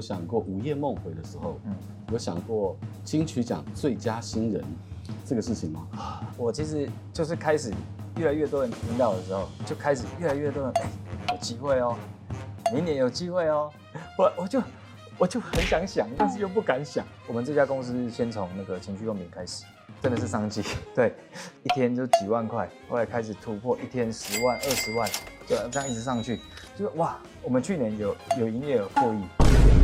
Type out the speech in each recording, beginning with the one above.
有想过午夜梦回的时候，嗯，有想过金曲奖最佳新人这个事情吗？我其实就是开始越来越多人听到的时候，就开始越来越多人哎、欸，有机会哦，明年有机会哦，我我就我就很想想，但是又不敢想。我们这家公司先从那个情趣用品开始。真的是商机，对，一天就几万块，后来开始突破一天十万、二十万，就这样一直上去，就是哇，我们去年有有营业额破亿。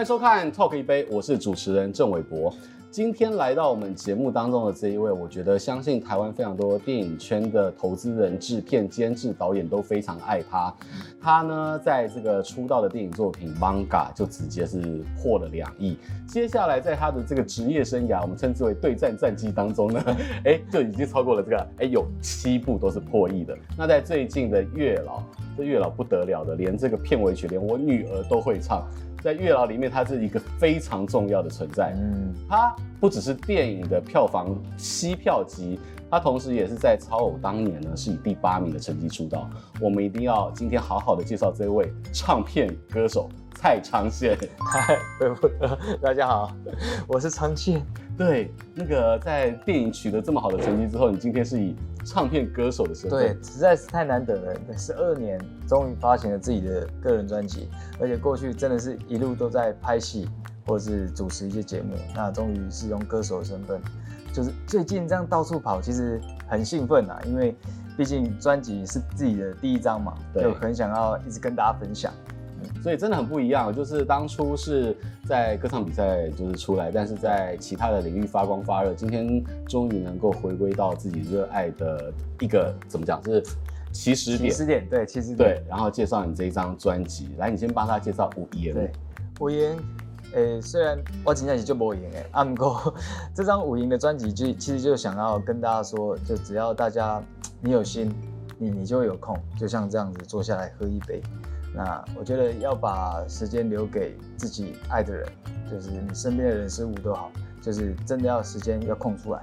欢迎收看《Talk 一杯》，我是主持人郑伟博。今天来到我们节目当中的这一位，我觉得相信台湾非常多电影圈的投资人、制片、监制、导演都非常爱他。他呢，在这个出道的电影作品《Manga》就直接是破了两亿。接下来在他的这个职业生涯，我们称之为对战战绩当中呢，哎，就已经超过了这个，哎，有七部都是破亿的。那在最近的《月老》，这《月老》不得了的，连这个片尾曲连我女儿都会唱。在月老里面，它是一个非常重要的存在。嗯，它不只是电影的票房吸票机，它同时也是在超偶当年呢是以第八名的成绩出道。我们一定要今天好好的介绍这位唱片歌手蔡昌宪。嗨，大家好，我是昌宪。对，那个在电影取得这么好的成绩之后，你今天是以唱片歌手的身份，对，实在是太难得了。十二年终于发行了自己的个人专辑，而且过去真的是一路都在拍戏或者是主持一些节目，那终于是用歌手的身份，就是最近这样到处跑，其实很兴奋啊，因为毕竟专辑是自己的第一张嘛，对，就很想要一直跟大家分享。所以真的很不一样，就是当初是在歌唱比赛就是出来，但是在其他的领域发光发热，今天终于能够回归到自己热爱的一个怎么讲，是起始点。起始点对，起始点对。然后介绍你这一张专辑，来，你先帮他介绍五言。对，五言，诶，虽然我今天就没赢诶，啊，不过 这张五言的专辑就其实就想要跟大家说，就只要大家你有心，你你就会有空，就像这样子坐下来喝一杯。那我觉得要把时间留给自己爱的人，就是你身边的人事物都好，就是真的要时间要空出来，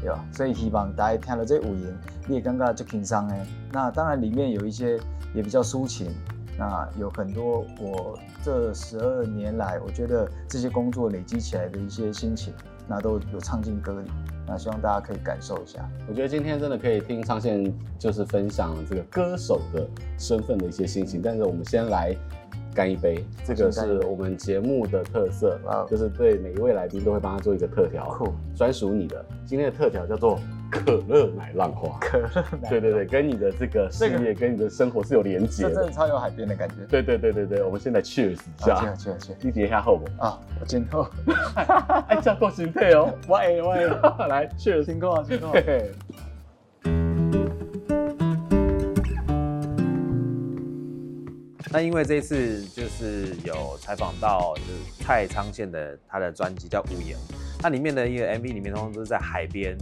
对吧？所以希望大家听了这五言，你也刚刚就轻松哎。那当然里面有一些也比较抒情，那有很多我这十二年来，我觉得这些工作累积起来的一些心情，那都有唱进歌里。那希望大家可以感受一下。我觉得今天真的可以听昌宪就是分享这个歌手的身份的一些心情。但是我们先来干一杯，这个是我们节目的特色，就是对每一位来宾都会帮他做一个特调，专属你的。今天的特调叫做。可乐奶浪花，可乐奶，对对对，跟你的这个事业、跟你的生活是有连接的，这真的超有海边的感觉。对对对对对，我们现在 cheers 一下，cheers cheers，你点一下后不？啊，我今后，哎，叫够心配哦，我哎我爱，来 cheers，辛苦啊辛苦。那因为这一次就是有采访到就是蔡昌宪的他的专辑叫《无言》。它里面的一个 MV 里面，通常都是在海边，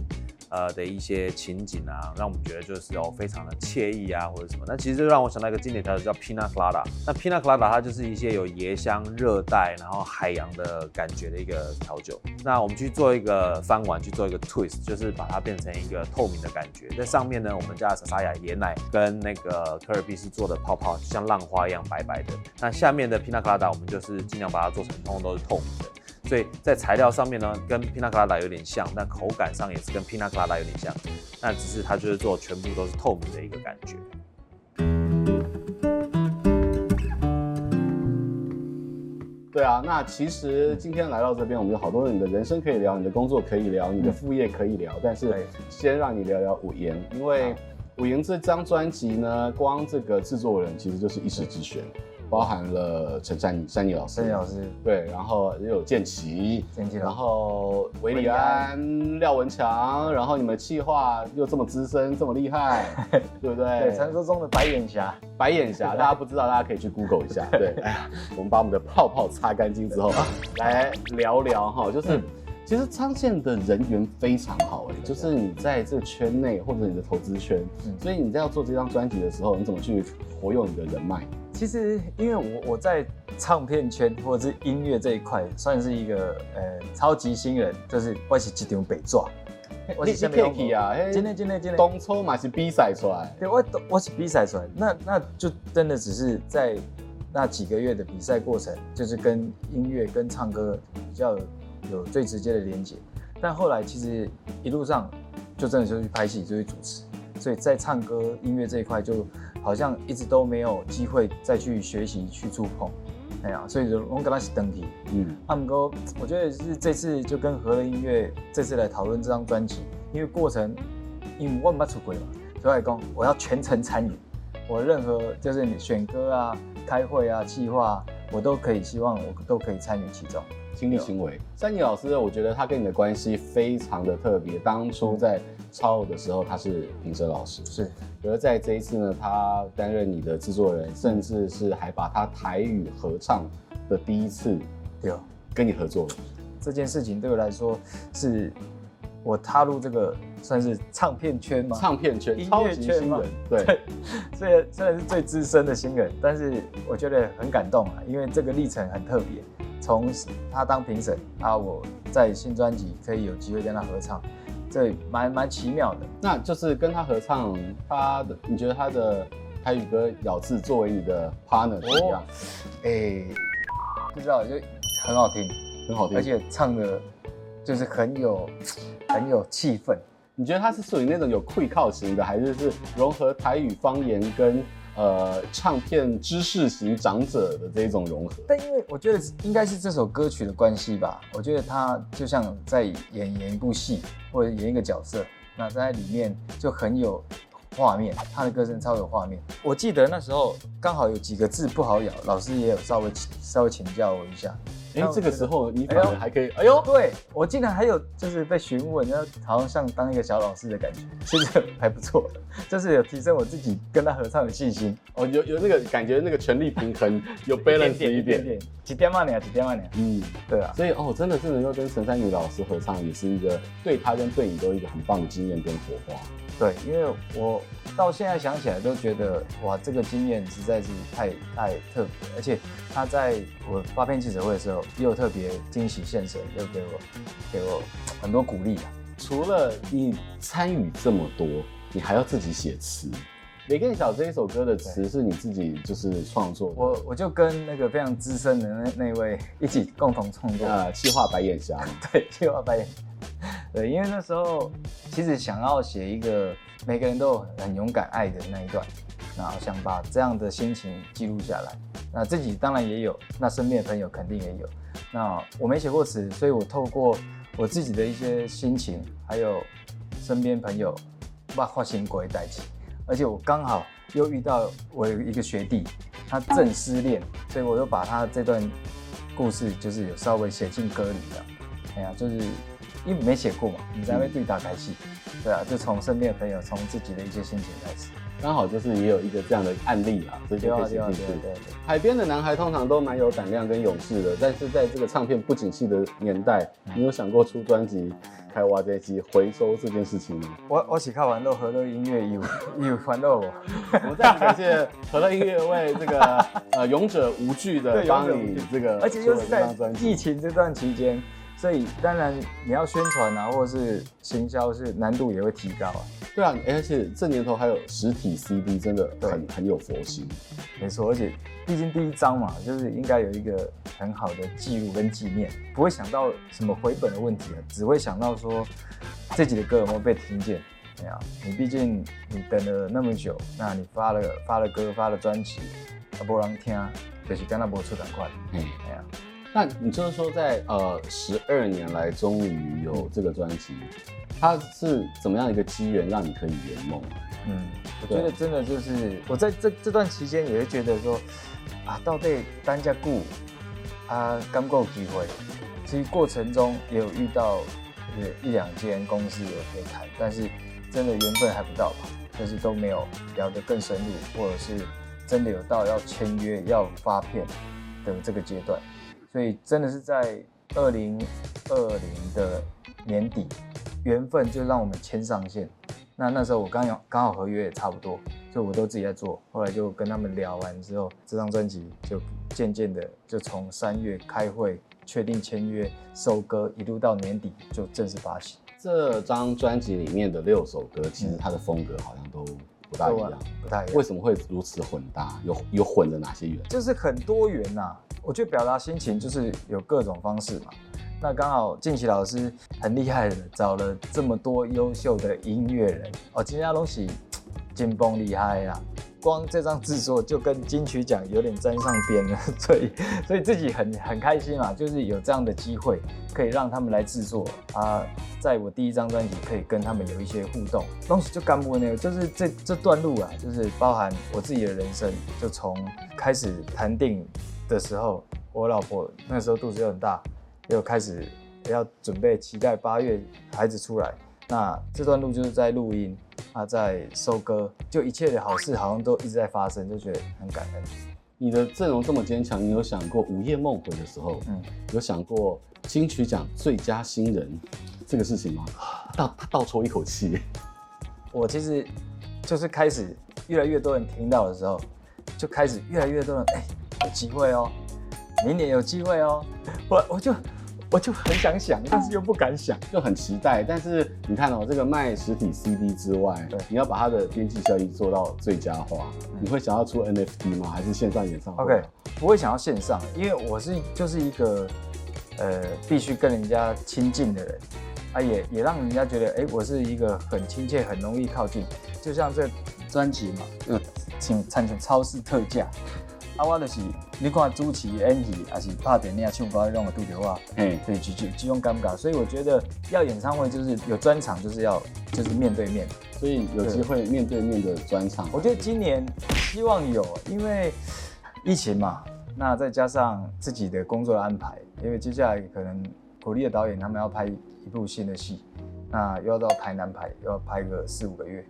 呃的一些情景啊，让我们觉得就是哦非常的惬意啊，或者什么。那其实就让我想到一个经典调酒叫 pinaclada。那 pinaclada 它就是一些有椰香、热带，然后海洋的感觉的一个调酒。那我们去做一个翻碗，去做一个 twist，就是把它变成一个透明的感觉。在上面呢，我们加了莎莎亚椰奶跟那个可尔必是做的泡泡，像浪花一样白白的。那下面的 pinaclada 我们就是尽量把它做成通通都是透明的。所以在材料上面呢，跟 Pina Colada 有点像，但口感上也是跟 Pina Colada 有点像，那只是它就是做全部都是透明的一个感觉。对啊，那其实今天来到这边，我们有好多人，你的人生可以聊，你的工作可以聊，你的副业可以聊，但是先让你聊聊五言，因为五言这张专辑呢，光这个制作人其实就是一时之选。包含了陈珊珊妮老师，珊妮老师。对，然后也有建奇，建奇，然后韦礼安、廖文强，然后你们企划又这么资深，这么厉害，对不对？对，传说中的白眼侠，白眼侠，大家不知道，大家可以去 Google 一下。对，哎呀，我们把我们的泡泡擦干净之后，来聊聊哈，就是其实昌宪的人缘非常好哎，就是你在这个圈内或者你的投资圈，所以你在要做这张专辑的时候，你怎么去活用你的人脉？其其实因为我我在唱片圈或者是音乐这一块算是一个呃超级新人，就是我是一张白纸。我是 Kiki 啊，今天今天今天东抽嘛是比赛出来，对，我我是比赛出来，那那就真的只是在那几个月的比赛过程，就是跟音乐跟唱歌比较有，有最直接的连接。但后来其实一路上就真的就去拍戏，就去主持，所以在唱歌音乐这一块就好像一直都没有机会再去学习去触碰。哎呀，所以就我跟他是登题，嗯，他们哥，我觉得是这次就跟和乐音乐这次来讨论这张专辑，因为过程，因为我没出轨嘛，所以来讲我要全程参与，我任何就是你选歌啊、开会啊、计划，我都可以，希望我都可以参与其中。亲力亲为，珊妮老师，我觉得他跟你的关系非常的特别。当初在超偶的时候，他是评审老师，是。而在这一次呢，他担任你的制作人，甚至是还把他台语合唱的第一次，有跟你合作。这件事情对我来说，是我踏入这个算是唱片圈吗？唱片圈，音乐圈嘛。对，虽然虽然是最资深的新人，但是我觉得很感动啊，因为这个历程很特别。从他当评审啊，我在新专辑可以有机会跟他合唱，这蛮蛮奇妙的。那就是跟他合唱，他的你觉得他的台语歌咬字作为你的 partner 怎么样？哎、欸，不知道就很好听，很好听，而且唱的就是很有很有气氛。你觉得他是属于那种有愧靠型的，还是是融合台语方言跟？呃，唱片知识型长者的这种融合，但因为我觉得应该是这首歌曲的关系吧，我觉得他就像在演演一部戏或者演一个角色，那在里面就很有画面，他的歌声超有画面。我记得那时候刚好有几个字不好咬，老师也有稍微稍微请教我一下。哎、欸，这个时候你反而还可以，哎呦，对我竟然还有就是被询问，然后好像像当一个小老师的感觉，其实还不错，就是有提升我自己跟他合唱的信心。哦，有有那个感觉，那个权力平衡 有 balance 一点，一点点，几点嘛你啊，几点嘛你啊，嗯，对啊，所以哦，真的是能够跟陈珊妮老师合唱，也是一个对他跟对你都一个很棒的经验跟火花。对，因为我到现在想起来都觉得哇，这个经验实在是太太特别，而且他在我发片记者会的时候又特别惊喜现身，又给我给我很多鼓励啊。除了你参与这么多，你还要自己写词。《没更小》这一首歌的词是你自己就是创作的？我我就跟那个非常资深的那那位一起共同创作。呃，气化白眼侠。对，气化白眼。对，因为那时候其实想要写一个每个人都很勇敢爱的那一段，然后想把这样的心情记录下来。那自己当然也有，那身边的朋友肯定也有。那我没写过词，所以我透过我自己的一些心情，还有身边朋友把话写过一代起。而且我刚好又遇到我有一个学弟，他正失恋，所以我又把他这段故事就是有稍微写进歌里的。哎呀，就是。因为没写过嘛，你在那边对打开戏，对啊，就从身边的朋友，从自己的一些心情开始，刚好就是也有一个这样的案例啦，所以就可以写进去。对对对，海边的男孩通常都蛮有胆量跟勇士的，但是在这个唱片不景气的年代，你有想过出专辑开挖掘机回收这件事情吗？我我喜看玩乐和乐音乐有 有欢乐我，我们再次感谢和乐音乐为这个 呃勇者无惧的帮你这个，而且又是在疫情这段期间。所以当然你要宣传啊，或者是行销，是难度也会提高啊。对啊，而且这年头还有实体 CD，真的很很有佛心。没错，而且毕竟第一张嘛，就是应该有一个很好的记录跟纪念，不会想到什么回本的问题啊，只会想到说自己的歌有没有被听见。没有，你毕竟你等了那么久，那你发了发了歌，发了专辑，啊，不人听，就是跟他没出赶快。嗯，没有。那你就是说在，在呃十二年来终于有这个专辑，它是怎么样一个机缘让你可以圆梦？嗯，我觉得真的就是我在这这段期间也会觉得说，啊，到底单家顾啊，刚够机会。其实过程中也有遇到一两间公司有可以谈，但是真的缘分还不到吧，就是都没有聊得更深入，或者是真的有到要签约要发片的这个阶段。所以真的是在二零二零的年底，缘分就让我们牵上线。那那时候我刚有刚好合约也差不多，所以我都自己在做。后来就跟他们聊完之后，这张专辑就渐渐的就从三月开会确定签约收歌，一路到年底就正式发行。这张专辑里面的六首歌，其实它的风格好像都不大一样，不太一样。为什么会如此混搭？有有混的哪些元素？就是很多元呐、啊。我觉得表达心情就是有各种方式嘛。那刚好靖琪老师很厉害的，找了这么多优秀的音乐人哦，今天东西紧绷厉害啦。光这张制作就跟金曲奖有点沾上边了，所以所以自己很很开心嘛，就是有这样的机会可以让他们来制作啊，在我第一张专辑可以跟他们有一些互动，东西就干不那个，就是这这段路啊，就是包含我自己的人生，就从开始谈电影的时候，我老婆那时候肚子又很大，又开始要准备期待八月孩子出来。那这段路就是在录音，啊，在收割，就一切的好事好像都一直在发生，就觉得很感恩。你的阵容这么坚强，你有想过午夜梦回的时候，嗯，有想过金曲奖最佳新人这个事情吗？倒他倒抽一口气。我其实就是开始越来越多人听到的时候，就开始越来越多人哎、欸、有机会哦，明年有机会哦，我我就。我就很想想，但是又不敢想，就很期待。但是你看哦，这个卖实体 CD 之外，对，你要把它的边际效益做到最佳化，嗯、你会想要出 NFT 吗？还是线上演唱会？OK，不会想要线上，因为我是就是一个呃必须跟人家亲近的人啊，也也让人家觉得哎、欸，我是一个很亲切、很容易靠近。就像这专辑嘛，嗯，请参选超市特价。啊，我就是你看主持演戏，还是拍电影、唱歌，让我拄着我，哎，对，就就这种尴尬。所以我觉得要演唱会就是有专场，就是要就是面对面，所以有机会面对面的专场。我觉得今年希望有，因为疫情嘛，那再加上自己的工作的安排，因为接下来可能鼓励的导演他们要拍一部新的戏，那又要到台南拍，又要拍个四五个月，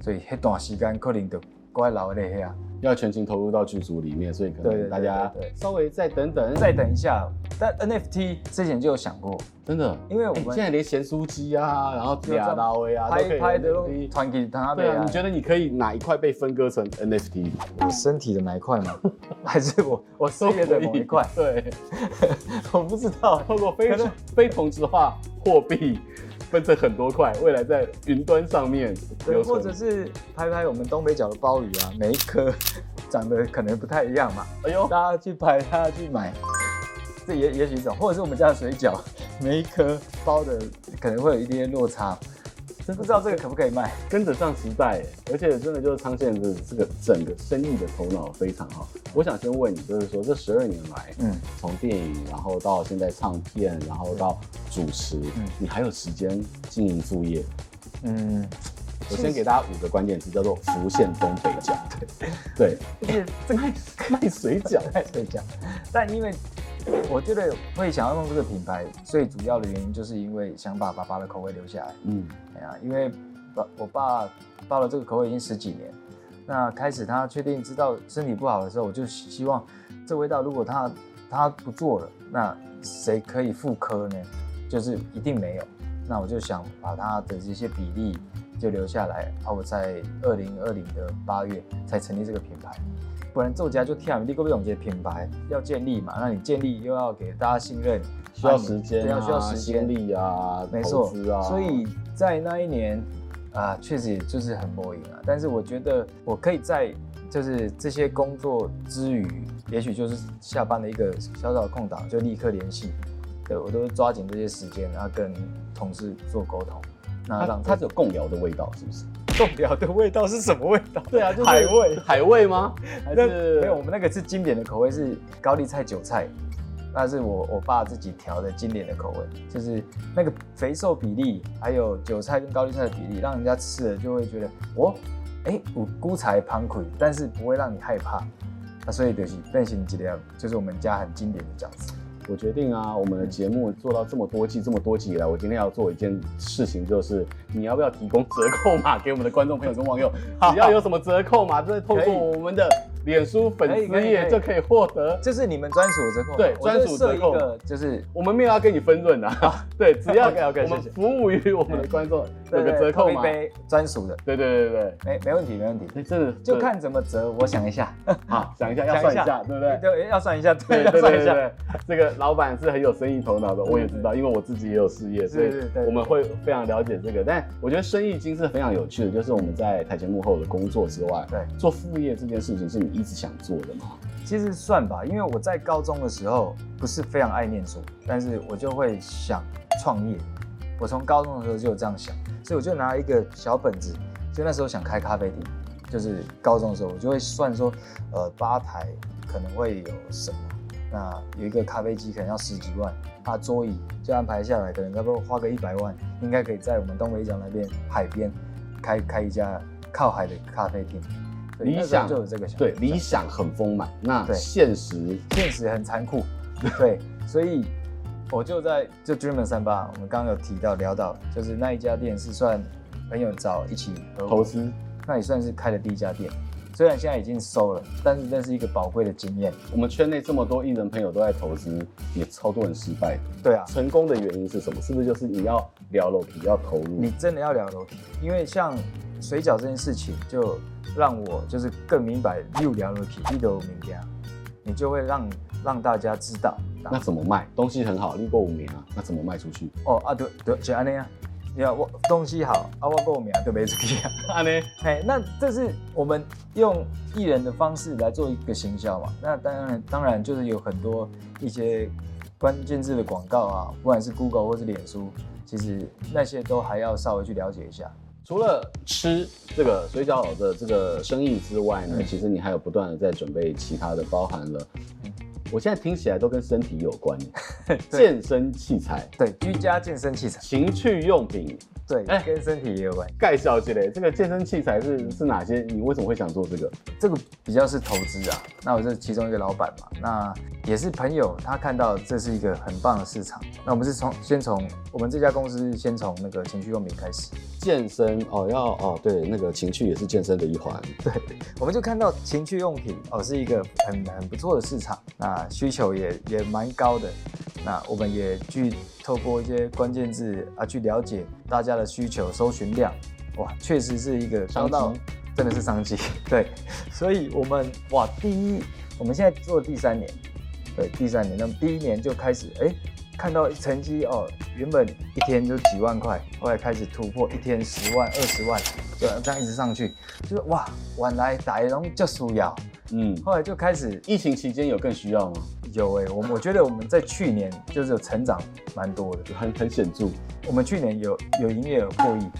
所以那段时间可能就怪老的那要全情投入到剧组里面，所以可能大家稍微再等等，再等一下。但 NFT 之前就有想过，真的，因为我们、欸、现在连咸酥鸡啊，然后亚拉威啊，拍拍的团给他对啊，你觉得你可以哪一块被分割成 NFT？我身体的哪一块吗？还是我我事业的某一块？对，我不知道。透过非非同质化货币。分成很多块，未来在云端上面，对，或者是拍拍我们东北角的鲍鱼啊，每一颗长得可能不太一样嘛。哎呦，大家去拍，大家去买，这也也许一种，或者是我们家的水饺，每一颗包的可能会有一点落差。真不知道这个可不可以卖，跟得上时代，而且真的就是昌宪的这个整个生意的头脑非常好。我想先问你，就是说这十二年来，嗯，从电影，然后到现在唱片，然后到主持，嗯，你还有时间经营副业？嗯，我先给大家五个关键词，叫做浮现东北角。对，对，这个卖水饺，卖水饺，但因为。我觉得会想要弄这个品牌，最主要的原因就是因为想把爸爸的口味留下来。嗯，哎呀，因为爸我爸包了这个口味已经十几年，那开始他确定知道身体不好的时候，我就希望这味道如果他他不做了，那谁可以复刻呢？就是一定没有。那我就想把他的这些比例就留下来，啊，我在二零二零的八月才成立这个品牌。不然作家就跳，你个不总结品牌要建立嘛，那你建立又要给大家信任，需要时间、啊，需要时间、精力啊，没错啊。所以在那一年啊，确实也就是很摸影啊。但是我觉得我可以在就是这些工作之余，也许就是下班的一个小小的空档，就立刻联系，对我都抓紧这些时间，然后跟同事做沟通。那让它，它有共聊的味道，是不是？贡寮的味道是什么味道？对啊，就是海味，海味吗？还是没有，我们那个是经典的口味，是高丽菜、韭菜，那是我我爸自己调的经典的口味，就是那个肥瘦比例，还有韭菜跟高丽菜的比例，让人家吃了就会觉得哦，哎、欸，有菇菜香气，但是不会让你害怕。那所以就是变形记的，就是我们家很经典的饺子。我决定啊，我们的节目做到这么多季，这么多集以来，我今天要做一件事情，就是你要不要提供折扣码给我们的观众朋友跟网友？只要有什么折扣码，就会透过我们的脸书粉丝页就可以获得，这是你们专属的折扣。对，专属折扣就是我们没有要跟你分润啊。对，只要我们服务于我们的观众，有个折扣嘛，专属的。对对对对，没没问题没问题。哎，真的就看怎么折，我想一下。好，想一下要算一下，对不对？对，要算一下，对，要算一下。这个老板是很有生意头脑的，我也知道，因为我自己也有事业，所以我们会非常了解这个。但我觉得生意经是非常有趣的，就是我们在台前幕后的工作之外，对，做副业这件事情是你一直想做的吗？其实算吧，因为我在高中的时候不是非常爱念书，但是我就会想创业。我从高中的时候就有这样想，所以我就拿一个小本子，就那时候想开咖啡厅，就是高中的时候，我就会算说，呃，吧台可能会有什么，那有一个咖啡机可能要十几万，啊，桌椅就安排下来，可能差不多花个一百万，应该可以在我们东北角那边海边开开一家靠海的咖啡厅。理想就有这个想法，对，理想很丰满，那现实现实很残酷，对，所以我就在就 Dreamer 三八，我们刚刚有提到聊到，就是那一家店是算朋友找一起投资，那也算是开的第一家店，虽然现在已经收了，但是那是一个宝贵的经验。我们圈内这么多艺人朋友都在投资，也超多人失败，对啊，成功的原因是什么？是不是就是你要聊楼梯，要投入？你真的要聊楼梯，因为像水饺这件事情就。让我就是更明白六两的体力的名家，你就会让让大家知道。那怎么卖？东西很好，立过五名啊，那怎么卖出去？哦啊，对对，就安尼啊。你看我东西好啊，我过五名就没出去啊。安尼，嘿，那这是我们用艺人的方式来做一个行销嘛。那当然当然就是有很多一些关键字的广告啊，不管是 Google 或是脸书，其实那些都还要稍微去了解一下。除了吃这个水饺的这个生意之外呢，嗯、其实你还有不断的在准备其他的，包含了，嗯、我现在听起来都跟身体有关，健身器材，对，居家健身器材，情趣用品。对，哎，跟身体也有关。盖小姐嘞，这个健身器材是是哪些？你为什么会想做这个？这个比较是投资啊。那我是其中一个老板嘛，那也是朋友，他看到这是一个很棒的市场。那我们是从先从我们这家公司先从那个情趣用品开始。健身哦，要哦，对，那个情趣也是健身的一环。对，我们就看到情趣用品哦是一个很很不错的市场，那需求也也蛮高的。那我们也去透过一些关键字啊，去了解大家的需求、搜寻量，哇，确实是一个商机，真的是商机。对，所以我们哇，第一，我们现在做第三年，对，第三年，那么第一年就开始，哎，看到成绩哦，原本一天就几万块，后来开始突破一天十万、二十万，就这样一直上去，就是哇，晚来打一龙就输要，嗯，后来就开始，疫情期间有更需要吗？有哎、欸，我我觉得我们在去年就是有成长蛮多的，很很显著。我们去年有有营业额破亿，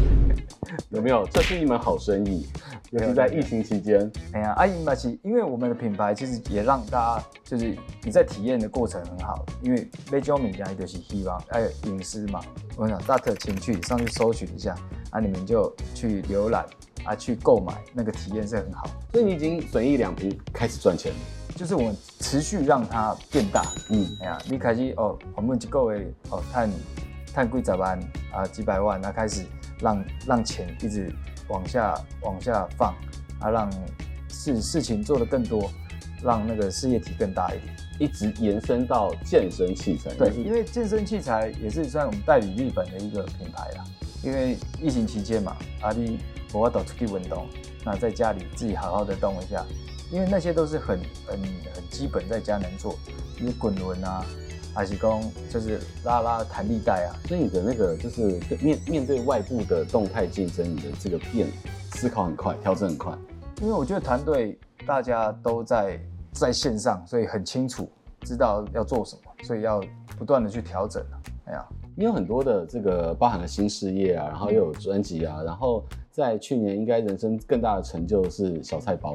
有没有？这是一门好生意，尤其在疫情期间。哎呀，阿姨嘛，其因为我们的品牌其实也让大家就是你在体验的过程很好，因为被焦敏家就是希望哎隐私嘛，我想大特情趣上去搜寻一下啊，你们就去浏览啊，去购买那个体验是很好。所以你已经损益两平，开始赚钱了。就是我们持续让它变大，嗯，哎呀，你开始哦，我们机构的，哦，探探几十万啊，几百万，那开始让让钱一直往下往下放，啊，让事事情做得更多，让那个事业体更大一点，一直延伸到健身器材。对，因为健身器材也是算我们代理日本的一个品牌啦。因为疫情期间嘛，阿弟我都出去运动，那在家里自己好好的动一下。因为那些都是很很很基本，在家能做，你滚轮啊，还是说就是拉拉弹力带啊。所以你的那个就是面面对外部的动态竞争，你的这个变思考很快，调整很快。因为我觉得团队大家都在在线上，所以很清楚知道要做什么，所以要不断的去调整啊。哎呀，你有很多的这个包含了新事业啊，然后又有专辑啊，然后在去年应该人生更大的成就是小菜包。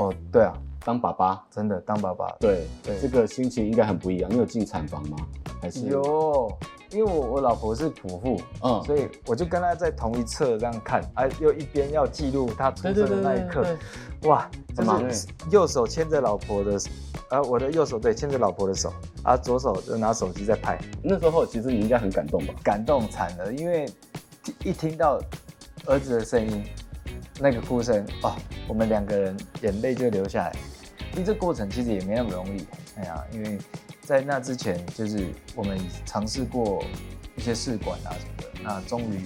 哦，对啊，当爸爸真的当爸爸，对对，这个心情应该很不一样。你有进产房吗？还是有？因为我我老婆是剖腹，嗯，所以我就跟她在同一侧这样看，啊，又一边要记录她出生的那一刻，哇，就是右手牵着老婆的，啊，我的右手对牵着老婆的手，啊，左手就拿手机在拍。那时候其实你应该很感动吧？感动惨了，因为一听到儿子的声音。那个哭声哦，我们两个人眼泪就流下来。因为这过程其实也没那么容易，哎呀，因为在那之前就是我们尝试过一些试管啊什么的，那终于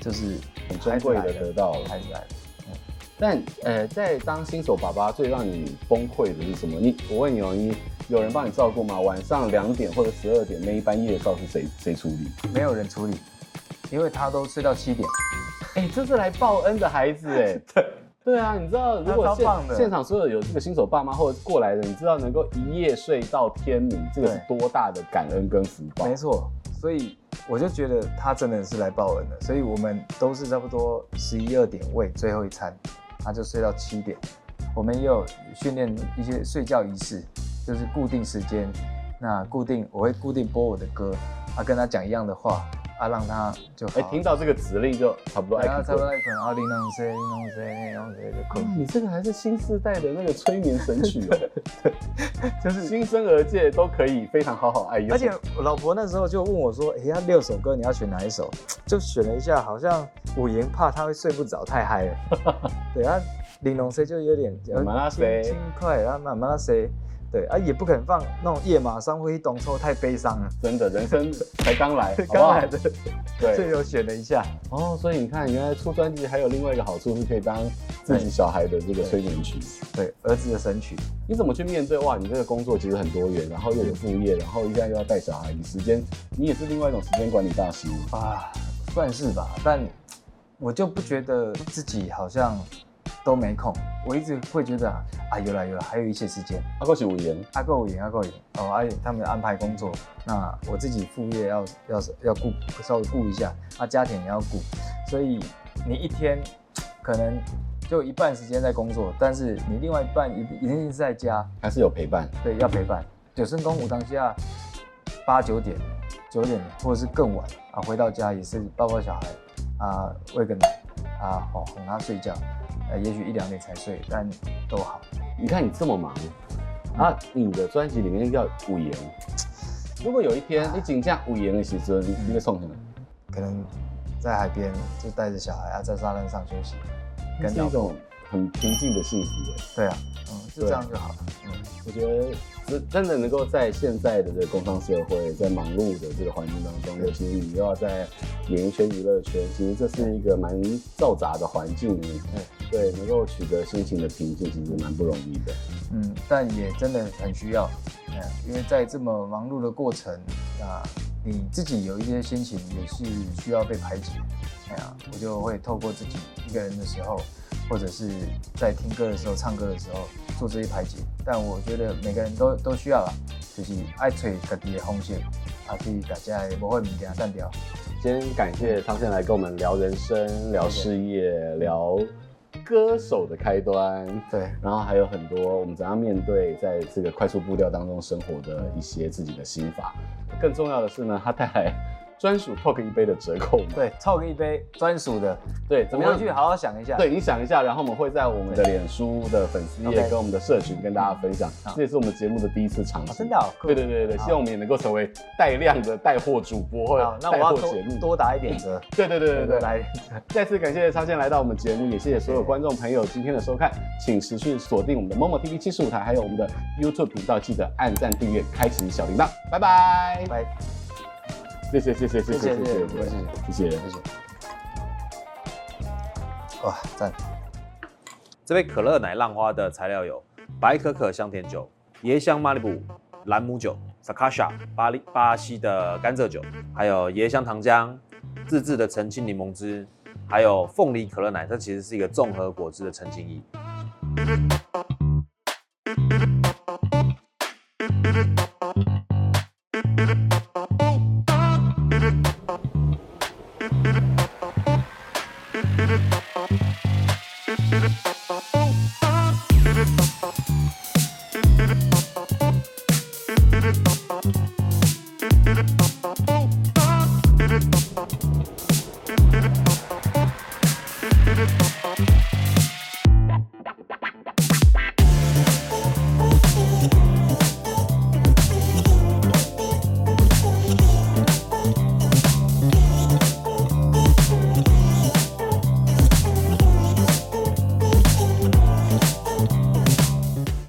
就是很珍贵的得到了孩子来了。嗯，但呃，在当新手爸爸最让你崩溃的是什么？你我问你哦，你有人帮你照顾吗？晚上两点或者十二点那一班夜照是谁谁处理？没有人处理，因为他都睡到七点。哎，这是来报恩的孩子哎。对。对啊，你知道如果现现场所有有这个新手爸妈或者过来的，你知道能够一夜睡到天明，这个是多大的感恩跟福报？没错，所以我就觉得他真的是来报恩的。所以我们都是差不多十一二点喂最后一餐，他就睡到七点。我们也有训练一些睡觉仪式，就是固定时间，那固定我会固定播我的歌，啊，跟他讲一样的话。啊，让他就哎，听到这个指令就差不多爱，差不多爱困。啊，你弄谁，你弄谁，你弄谁就困。你这个还是新时代的那个催眠神曲哦，就是新生儿界都可以非常好好爱用。而且我老婆那时候就问我说：“哎呀，六首歌你要选哪一首？”就选了一下，好像五言怕他会睡不着，太嗨了。对啊，玲珑谁就有点轻轻快，然后慢慢谁。对啊，也不可能放那种夜马伤会动抽太悲伤了。真的，人生 才刚来，刚来的，对，所以有选了一下。哦，所以你看，原来出专辑还有另外一个好处是可以当自己小孩的这个催眠曲，对，儿子的神曲。你怎么去面对？哇，你这个工作其实很多元，然后又有副业，然后现在又要带小孩，你时间，你也是另外一种时间管理大师啊，算是吧。但我就不觉得自己好像。都没空，我一直会觉得啊，有了有了，还有一些时间。阿够是五言，阿够五言，阿够言哦，哎，他们安排工作，那我自己副业要要要顾，稍微顾一下，啊，家庭也要顾，所以你一天可能就一半时间在工作，但是你另外一半一一定是在家，还是有陪伴，对，要陪伴。九生公舞当下八九点、九点或者是更晚啊，回到家也是抱抱小孩啊，喂个奶啊，哄哄他睡觉。呃，也许一两点才睡，但都好。你看你这么忙，嗯、啊，你的专辑里面叫五言。如果有一天你仅这五言的时候，你你会送什么？可能在海边就带着小孩啊，在沙滩上休息，跟那种很平静的幸福。对啊，嗯，就这样就好了。嗯，我觉得。真的能够在现在的这个工商社会，在忙碌的这个环境当中，尤其你又要在演艺圈、娱乐圈，其实这是一个蛮嘈杂的环境。对，能够取得心情的平静，其实蛮不容易的。嗯，但也真的很需要。嗯，因为在这么忙碌的过程，啊，你自己有一些心情也是需要被排解。哎呀，我就会透过自己一个人的时候。或者是在听歌的时候、唱歌的时候做这些排解，但我觉得每个人都都需要啦，就是爱吹自己的风声，啊，替大家不会物件单调。今天感谢昌宪来跟我们聊人生、聊事业、聊歌手的开端，对，然后还有很多我们怎样面对在这个快速步调当中生活的一些自己的心法。更重要的是呢，他带来。专属 Talk 一杯的折扣，对，Talk 一杯专属的，对，怎么样？去好好想一下。对，你想一下，然后我们会在我们的脸书的粉丝页跟我们的社群跟大家分享。这也是我们节目的第一次尝试，真的。对对对对，希望我们也能够成为带量的带货主播。或者带货节目，多打一点折。对对对对对，来，再次感谢昌宪来到我们节目，也谢谢所有观众朋友今天的收看，请持续锁定我们的 momo TV 七十五台，还有我们的 YouTube 频道，记得按赞订阅，开启小铃铛，拜拜。拜。谢谢谢谢谢谢谢谢谢谢谢谢谢。哇，赞！这杯可乐奶浪花的材料有白可可香甜酒、椰香马里布兰姆酒、萨卡夏巴黎巴西的甘蔗酒，还有椰香糖浆、自制的澄清柠檬汁，还有凤梨可乐奶。这其实是一个综合果汁的澄清液。